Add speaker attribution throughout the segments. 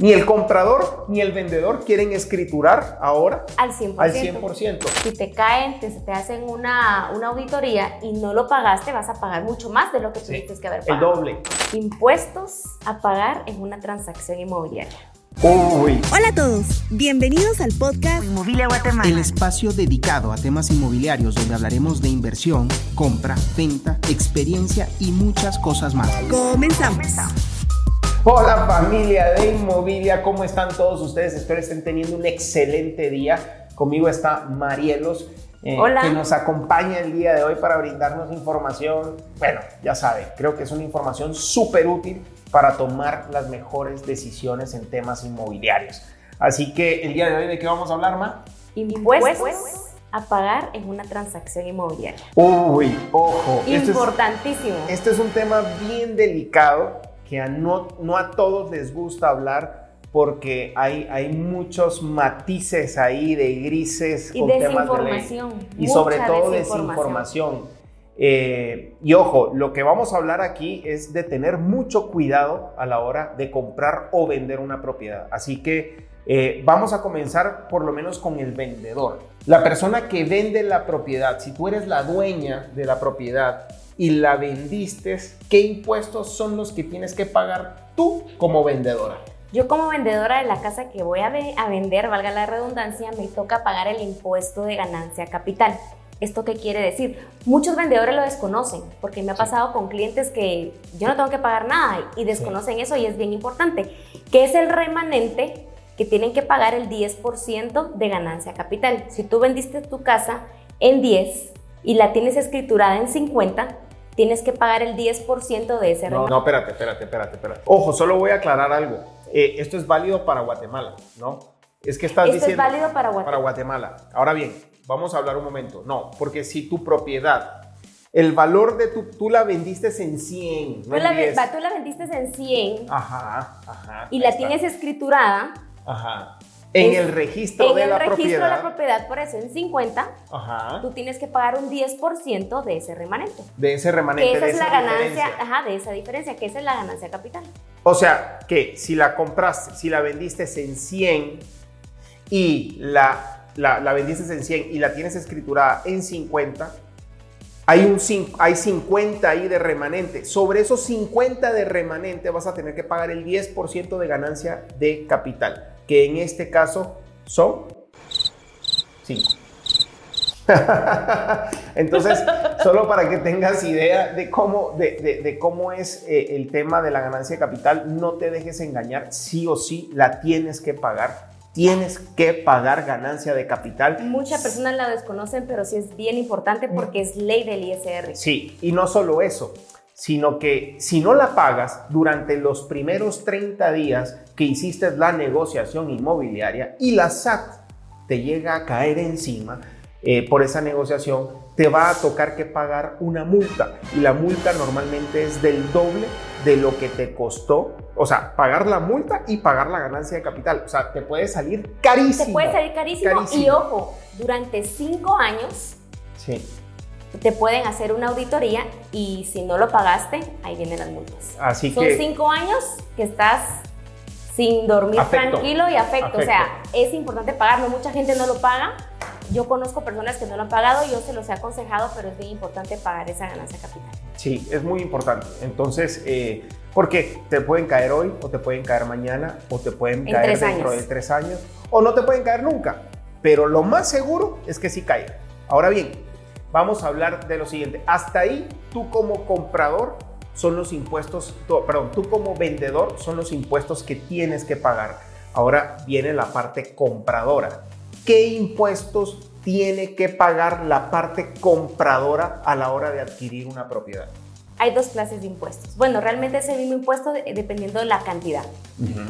Speaker 1: Ni el comprador ni el vendedor quieren escriturar ahora
Speaker 2: Al 100%.
Speaker 1: al 100%.
Speaker 2: Si te caen, te, te hacen una, una auditoría y no lo pagaste, vas a pagar mucho más de lo que
Speaker 1: Sí,
Speaker 2: tuviste que haber
Speaker 1: El
Speaker 2: pagado.
Speaker 1: doble.
Speaker 2: Impuestos a pagar en una transacción inmobiliaria.
Speaker 1: Uy.
Speaker 3: Hola a todos, bienvenidos al podcast
Speaker 4: Inmobilia Guatemala.
Speaker 5: El espacio dedicado a temas inmobiliarios donde hablaremos de inversión, compra, venta, experiencia y muchas cosas más.
Speaker 3: Comenzamos.
Speaker 1: Hola familia de Inmobilia, ¿cómo están todos ustedes? Espero estén teniendo un excelente día. Conmigo está Marielos, eh,
Speaker 2: Hola.
Speaker 1: que nos acompaña el día de hoy para brindarnos información. Bueno, ya sabe, creo que es una información súper útil para tomar las mejores decisiones en temas inmobiliarios. Así que el día de hoy, ¿de qué vamos a hablar, Ma?
Speaker 2: Impuestos a pagar en una transacción inmobiliaria.
Speaker 1: Uy, ojo. esto es-
Speaker 2: Importantísimo.
Speaker 1: Este es un tema bien delicado que a no, no a todos les gusta hablar porque hay, hay muchos matices ahí de grises
Speaker 2: Y
Speaker 1: con temas de ley. Y sobre todo desinformación. Eh, y ojo, lo que vamos a hablar aquí es de tener mucho cuidado a la hora de comprar o vender una propiedad. Así que eh, vamos a comenzar por lo menos con el vendedor. La persona que vende la propiedad, si tú eres la dueña de la propiedad y la vendiste, ¿qué impuestos son los que tienes que pagar tú como vendedora?
Speaker 2: Yo como vendedora de la casa que voy a, ve- a vender, valga la redundancia, me toca pagar el impuesto de ganancia capital. ¿Esto qué quiere decir? Muchos vendedores lo desconocen, porque me ha pasado con clientes que yo no tengo que pagar nada y desconocen eso y es bien importante, que es el remanente que tienen que pagar el 10% de ganancia capital. Si tú vendiste tu casa en 10 y la tienes escriturada en 50, tienes que pagar el 10% de ese
Speaker 1: No, no, espérate, espérate, espérate, espérate. Ojo, solo voy a aclarar algo. Eh, esto es válido para Guatemala, ¿no? Es que estás
Speaker 2: Esto es
Speaker 1: diciendo...
Speaker 2: válido para Guatemala.
Speaker 1: Para Guatemala. Ahora bien, vamos a hablar un momento. No, porque si tu propiedad, el valor de tu... Tú la vendiste en 100,
Speaker 2: Tú
Speaker 1: no en
Speaker 2: la, ve-
Speaker 1: 10.
Speaker 2: va, tú la vendiste en 100
Speaker 1: Ajá, ajá.
Speaker 2: y la
Speaker 1: está.
Speaker 2: tienes escriturada
Speaker 1: Ajá. En
Speaker 2: Es-
Speaker 1: el registro
Speaker 2: en
Speaker 1: de
Speaker 2: el
Speaker 1: la
Speaker 2: registro
Speaker 1: propiedad.
Speaker 2: de la propiedad, por eso en 50,
Speaker 1: Ajá.
Speaker 2: tú tienes que pagar un 10% de ese remanente.
Speaker 1: De ese remanente,
Speaker 2: Que esa
Speaker 1: de
Speaker 2: es
Speaker 1: esa
Speaker 2: la ganancia,
Speaker 1: diferencia.
Speaker 2: ajá, de esa diferencia, que esa es la ganancia capital.
Speaker 1: O sea, que si la compraste, si la vendiste en 100 y la, la, la vendiste en 100 y la tienes escriturada en 50, hay, un, hay 50 ahí de remanente. Sobre esos 50 de remanente vas a tener que pagar el 10% de ganancia de capital, que en este caso son 5. Entonces, solo para que tengas idea de cómo, de, de- de cómo es eh, el tema de la ganancia de capital, no te dejes engañar, sí o sí la tienes que pagar. Tienes que pagar ganancia de capital.
Speaker 2: Muchas personas la desconocen, pero sí es bien importante porque es ley del ISR.
Speaker 1: Sí, y no solo eso, sino que si no la pagas durante los primeros 30 días que hiciste la negociación inmobiliaria y la SAT te llega a caer encima eh, por esa negociación, te va a tocar que pagar una multa. Y la multa normalmente es del doble de lo que te costó. O sea, pagar la multa y pagar la ganancia de capital. O sea, te puede salir carísimo.
Speaker 2: Te puede salir carísimo,
Speaker 1: Carísimo.
Speaker 2: y ojo, durante 5 años
Speaker 1: Sí.
Speaker 2: te pueden hacer una auditoría y si no lo pagaste, ahí vienen las multas.
Speaker 1: Así
Speaker 2: Son
Speaker 1: que...
Speaker 2: 5 años que estás sin dormir
Speaker 1: Afecto.
Speaker 2: tranquilo y afecto.
Speaker 1: Afecto.
Speaker 2: O sea, es importante pagarlo. Mucha gente no lo paga. Yo conozco personas que no lo han pagado, yo se los he aconsejado, pero es bien importante pagar esa ganancia capital.
Speaker 1: Sí, es muy importante. Entonces, eh, porque te pueden caer hoy, o te pueden caer mañana, o te pueden
Speaker 2: En
Speaker 1: caer dentro
Speaker 2: años.
Speaker 1: de tres años, o no te pueden caer nunca. Pero lo más seguro es que sí caiga. Ahora bien, vamos a hablar de lo siguiente. Hasta ahí, tú como comprador son los impuestos, perdón, tú como vendedor son los impuestos que tienes que pagar. Ahora viene la parte compradora. ¿Qué impuestos tiene que pagar la parte compradora a la hora de adquirir una propiedad?
Speaker 2: Hay dos clases de impuestos. Bueno, realmente es el mismo impuesto de- dependiendo de la cantidad.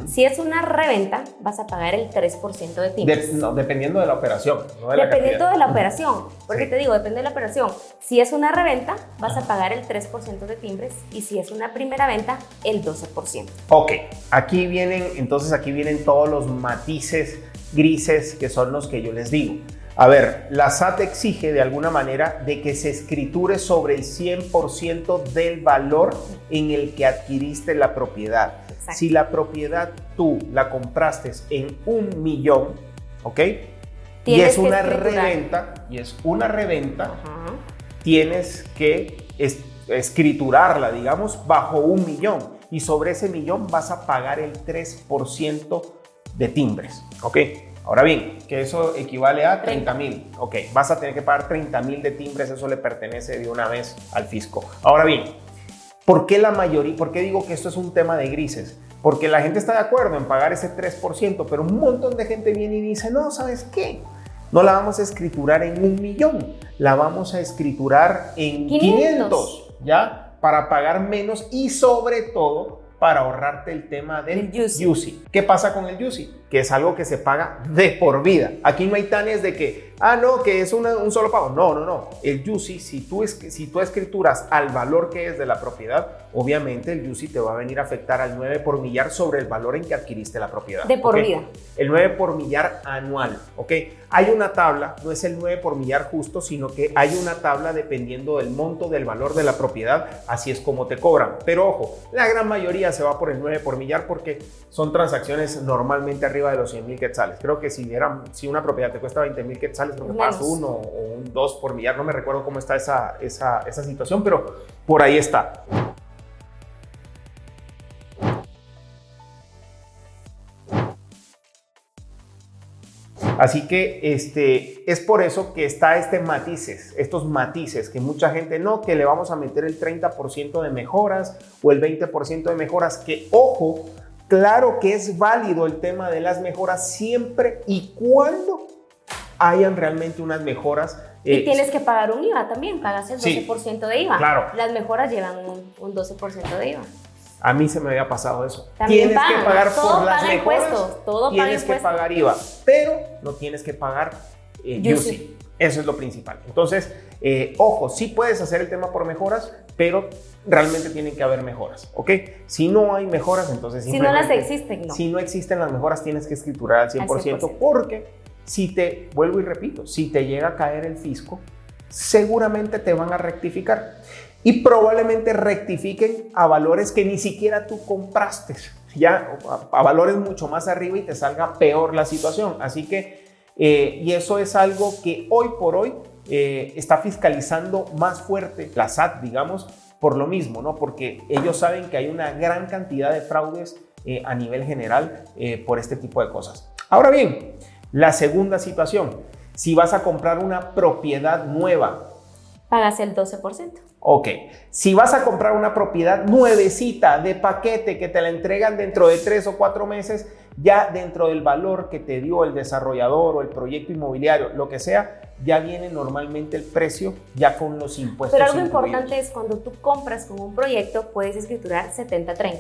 Speaker 2: Si es una reventa, vas a pagar el 3% de
Speaker 1: De-
Speaker 2: timbres.
Speaker 1: no, dependiendo de la operación, no de la
Speaker 2: Dependiendo
Speaker 1: cantidad.
Speaker 2: de la operación, porque
Speaker 1: Sí.
Speaker 2: te digo, depende de la operación. Si es una reventa, vas a pagar el 3% de timbres y si es una primera venta, el 12%.
Speaker 1: Ok, aquí vienen, entonces aquí vienen todos los matices grises que son los que yo les digo. A ver, la SAT exige de alguna manera de que se escriture sobre el 100% del valor en el que adquiriste la propiedad.
Speaker 2: Exacto.
Speaker 1: Si la propiedad tú la compraste en un millón, ¿ok? Y es una reventa, y es una reventa, tienes que es- escriturarla, digamos, bajo un millón. Y sobre ese millón vas a pagar el 3% de timbres. ¿Ok? Ahora bien, que eso equivale a 30 mil. Ok, vas a tener que pagar 30 mil de timbres, eso le pertenece de una vez al fisco. Ahora bien, ¿por qué la mayoría, por qué digo que esto es un tema de grises? Porque la gente está de acuerdo en pagar ese 3%, pero un montón de gente viene y dice, no, ¿sabes qué? No la vamos a escriturar en un millón, la vamos a escriturar en
Speaker 2: 500.
Speaker 1: 500, ¿ya? Para pagar menos y sobre todo para ahorrarte el tema del
Speaker 2: El UCI.
Speaker 1: UCI. ¿Qué pasa con el UCI? Que es algo que se paga de por vida. Aquí no hay tanes de que, ah, no, que es una- un solo pago. No, no, no. El UCI, si tú, es, si tú escrituras al valor que es de la propiedad, obviamente el UCI te va a venir a afectar al 9 por millar sobre el valor en que adquiriste la propiedad.
Speaker 2: De por vida.
Speaker 1: El 9 por millar anual, ¿ok? Hay una tabla, no es el 9 por millar justo, sino que hay una tabla dependiendo del monto del valor de la propiedad, así es como te cobran. Pero ojo, la gran mayoría se va por el 9 por millar porque son transacciones normalmente arriba de los 100 mil quetzales. Creo que si, eran, si una propiedad te cuesta 20 mil quetzales, creo que
Speaker 2: Menos.
Speaker 1: pagas uno o un 2 por millar, no me recuerdo cómo está esa, esa, esa situación, pero por ahí está. Así que este, es por eso que está este matices, estos matices, que mucha gente no, que le vamos a meter el 30% de mejoras o el 20% de mejoras, que ojo, claro que es válido el tema de las mejoras siempre y cuando hayan realmente unas mejoras.
Speaker 2: Y
Speaker 1: eh,
Speaker 2: tienes que pagar un IVA también, pagas el
Speaker 1: Sí.
Speaker 2: 12% de IVA.
Speaker 1: Claro.
Speaker 2: Las mejoras llevan un, un 12% de IVA.
Speaker 1: A mí se me había pasado eso.
Speaker 2: También
Speaker 1: tienes que pagar
Speaker 2: todo
Speaker 1: por las
Speaker 2: paga
Speaker 1: mejoras.
Speaker 2: impuestos, todo paga
Speaker 1: tienes que pagar IVA, pero no tienes que pagar eh. Eso es lo principal. Entonces, eh, ojo, sí puedes hacer el tema por mejoras, pero realmente tienen que haber mejoras, ¿ok? Si no hay mejoras, entonces
Speaker 2: Si no las existen, no.
Speaker 1: Si no existen las mejoras, tienes que escriturar al 100%,
Speaker 2: Al 100%.
Speaker 1: porque si te, vuelvo y repito, si te llega a caer el fisco, seguramente te van a rectificar y probablemente rectifiquen a valores que ni siquiera tú compraste, ya a, a valores mucho más arriba y te salga peor la situación. Así que, eh, y eso es algo que hoy por hoy eh, está fiscalizando más fuerte la SAT, digamos, por lo mismo, ¿no? Porque ellos saben que hay una gran cantidad de fraudes eh, a nivel general eh, por este tipo de cosas. Ahora bien, la segunda situación, si vas a comprar una propiedad nueva,
Speaker 2: Pagas el 12%.
Speaker 1: Ok, si vas a comprar una propiedad nuevecita de paquete que te la entregan dentro de tres o cuatro meses, ya dentro del valor que te dio el desarrollador o el proyecto inmobiliario, lo que sea, ya viene normalmente el precio ya con los impuestos.
Speaker 2: Pero algo
Speaker 1: incluidos.
Speaker 2: importante es cuando tú compras con un proyecto, puedes escriturar 70-30.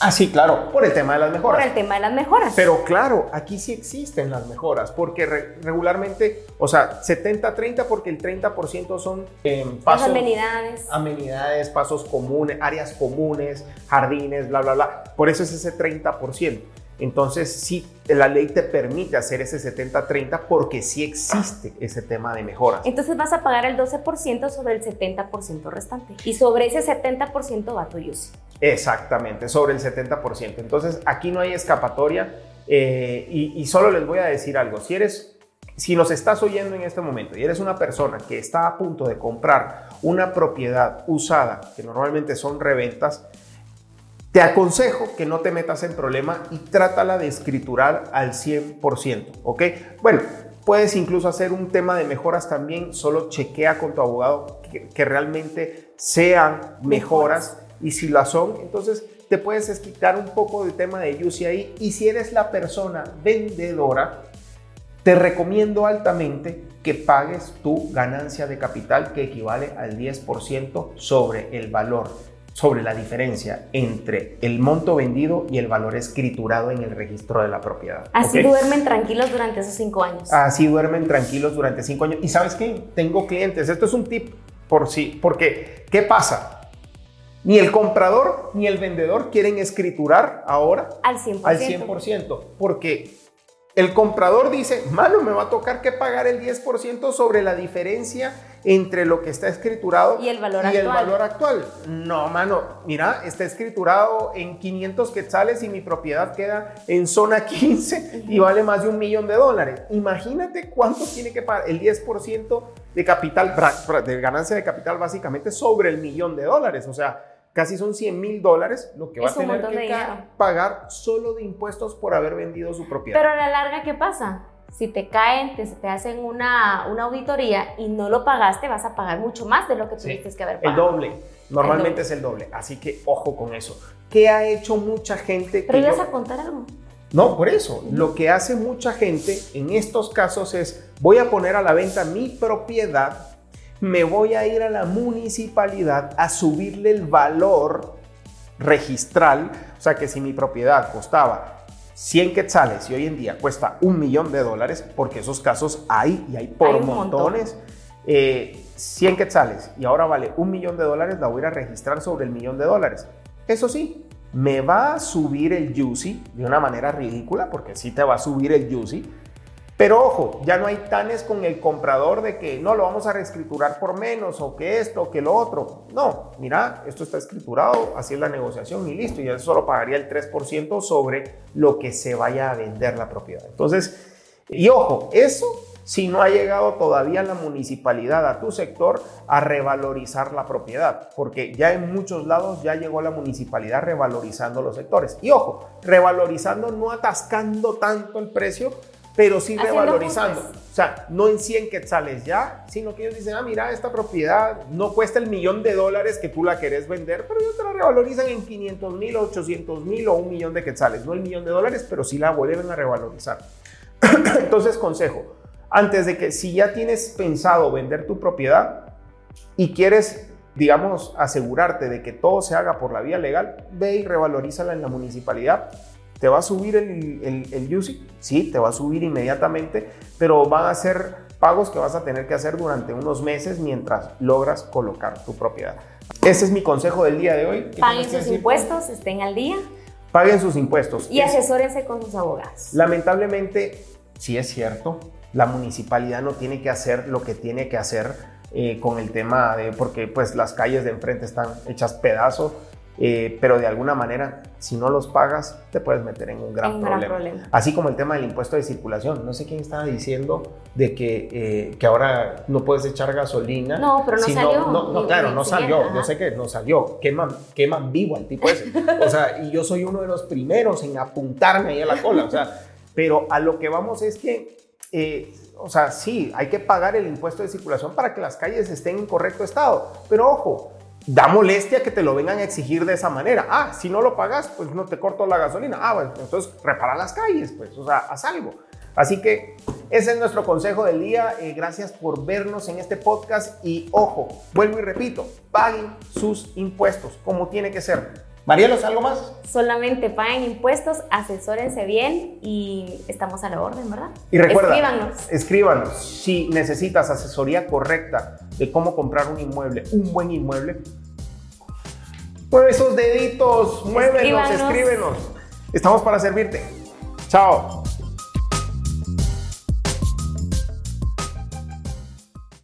Speaker 1: Ah, sí, claro, por el tema de las
Speaker 2: Por
Speaker 1: mejoras.
Speaker 2: el tema de las mejoras.
Speaker 1: Pero claro, aquí sí existen las mejoras, porque re- regularmente, o sea, 70-30 porque el 30% son eh,
Speaker 2: Las
Speaker 1: pasos,
Speaker 2: amenidades.
Speaker 1: amenidades, pasos comunes, áreas comunes, jardines, bla, bla, bla. Por eso es ese 30%. Entonces, sí, la ley te permite hacer ese 70-30 porque sí existe ese tema de mejoras.
Speaker 2: Entonces vas a pagar el 12% sobre el 70% restante. Y sobre ese 70% va tu UCI.
Speaker 1: Exactamente, sobre el 70%. Entonces, aquí no hay escapatoria eh, y, y solo les voy a decir algo. Si eres, si nos estás oyendo en este momento y eres una persona que está a punto de comprar una propiedad usada, que normalmente son reventas, te aconsejo que no te metas en problema y trátala de escriturar al 100%, ¿ok? Bueno, puedes incluso hacer un tema de mejoras también, solo chequea con tu abogado que, que realmente sean mejoras y si las son, entonces te puedes explicar un poco del tema de UCI ahí y si eres la persona vendedora, te recomiendo altamente que pagues tu ganancia de capital que equivale al 10% sobre el valor, sobre la diferencia entre el monto vendido y el valor escriturado en el registro de la propiedad.
Speaker 2: Así duermen tranquilos durante esos cinco años.
Speaker 1: Así duermen tranquilos durante cinco años. Y sabes qué? Tengo clientes. Esto es un tip por sí. Porque, ¿qué pasa? Ni el comprador ni el vendedor quieren escriturar ahora
Speaker 2: al 100%.
Speaker 1: al 100%. Porque el comprador dice, mano, me va a tocar que pagar el 10% sobre la diferencia entre lo que está escriturado
Speaker 2: Y el valor
Speaker 1: y el
Speaker 2: actual.
Speaker 1: valor actual. No, mano, mira, está escriturado en 500 quetzales y mi propiedad queda en zona 15 y vale más de un millón de dólares. Imagínate cuánto tiene que pagar el 10% de capital, de ganancia de capital básicamente sobre el millón de dólares. O sea, casi son 100 mil dólares lo que va
Speaker 2: Es
Speaker 1: a tener que pagar solo de impuestos por haber vendido su propiedad.
Speaker 2: Pero a la larga, ¿qué pasa? Si te caen, te, te hacen una, una auditoría y no lo pagaste, vas a pagar mucho más de lo que
Speaker 1: Sí,
Speaker 2: tuviste que haber
Speaker 1: El
Speaker 2: pagado.
Speaker 1: doble. Normalmente
Speaker 2: El doble.
Speaker 1: es el doble. Así que ojo con eso. ¿Qué ha hecho mucha gente?
Speaker 2: Pero ibas
Speaker 1: yo-
Speaker 2: a contar algo.
Speaker 1: No, por eso. Lo que hace mucha gente en estos casos es, voy a poner a la venta mi propiedad, me voy a ir a la municipalidad a subirle el valor registral. O sea que si mi propiedad costaba 100 quetzales y hoy en día cuesta un millón de dólares, porque esos casos hay y hay por
Speaker 2: Hay un montón.
Speaker 1: montones, eh, 100 quetzales y ahora vale un millón de dólares, la voy a ir a registrar sobre el millón de dólares. Eso sí, me va a subir el juicy de una manera ridícula, porque sí te va a subir el juicy. Pero ojo, ya no hay tanes con el comprador de que no lo vamos a reescriturar por menos o que esto o que lo otro. No, mira, esto está escriturado, así es la negociación y listo. Y él solo pagaría el 3% sobre lo que se vaya a vender la propiedad. Entonces, y ojo, eso si no ha llegado todavía la municipalidad a tu sector a revalorizar la propiedad, porque ya en muchos lados ya llegó la municipalidad revalorizando los sectores. Y ojo, revalorizando no atascando tanto el precio, pero sí revalorizando. O sea, no en 100 quetzales ya, sino que ellos dicen, ah, mira, esta propiedad no cuesta el millón de dólares que tú la querés vender, pero ellos te la revalorizan en 500 mil, 800 mil o un millón de quetzales. No el millón de dólares, pero sí la vuelven a revalorizar. Entonces, consejo, antes de que si ya tienes pensado vender tu propiedad y quieres, digamos, asegurarte de que todo se haga por la vía legal, ve y revalorízala en la municipalidad. ¿Te va a subir el, el, el UCI? Sí, te va a subir inmediatamente, pero van a ser pagos que vas a tener que hacer durante unos meses mientras logras colocar tu propiedad. Ese es mi consejo del día de hoy. ¿Qué
Speaker 2: Paguen sus impuestos, estén al día
Speaker 1: Paguen sus impuestos.
Speaker 2: y
Speaker 1: Es-
Speaker 2: asesórense con sus abogados.
Speaker 1: Lamentablemente, sí es cierto, la municipalidad no tiene que hacer lo que tiene que hacer eh, con el tema de, porque pues las calles de enfrente están hechas pedazos, eh, pero de alguna manera, si no los pagas, te puedes meter en un gran,
Speaker 2: Un gran
Speaker 1: problema.
Speaker 2: problema.
Speaker 1: Así como el tema del impuesto de circulación. No sé quién estaba diciendo de que, eh, que ahora no puedes echar gasolina.
Speaker 2: No, pero no
Speaker 1: si
Speaker 2: salió,
Speaker 1: No, no,
Speaker 2: ni-
Speaker 1: claro, no salió.
Speaker 2: ajá.
Speaker 1: Yo sé que no salió. Queman, queman vivo al tipo ese. O sea, y yo soy uno de los primeros en apuntarme ahí a la cola. O sea, pero a lo que vamos es que, eh, o sea, sí, hay que pagar el impuesto de circulación para que las calles estén en correcto estado. Pero ojo, da molestia que te lo vengan a exigir de esa manera. Ah, si no lo pagas, pues no te corto la gasolina. Ah, bueno, entonces repara las calles, pues, o sea, haz algo. Así que ese es nuestro consejo del día. Eh, gracias por vernos en este podcast y ojo, vuelvo y repito, paguen sus impuestos como tiene que ser. Marielos, ¿algo más?
Speaker 2: Solamente paguen impuestos, asesórense bien y estamos a la orden, ¿verdad?
Speaker 1: Y recuerda,
Speaker 2: Escríbanos.
Speaker 1: escríbanos si necesitas asesoría correcta de cómo comprar un inmueble, un buen inmueble. Mueve esos deditos, muévenos,
Speaker 2: Escríbanos.
Speaker 1: escríbenos. Estamos para servirte. Chao.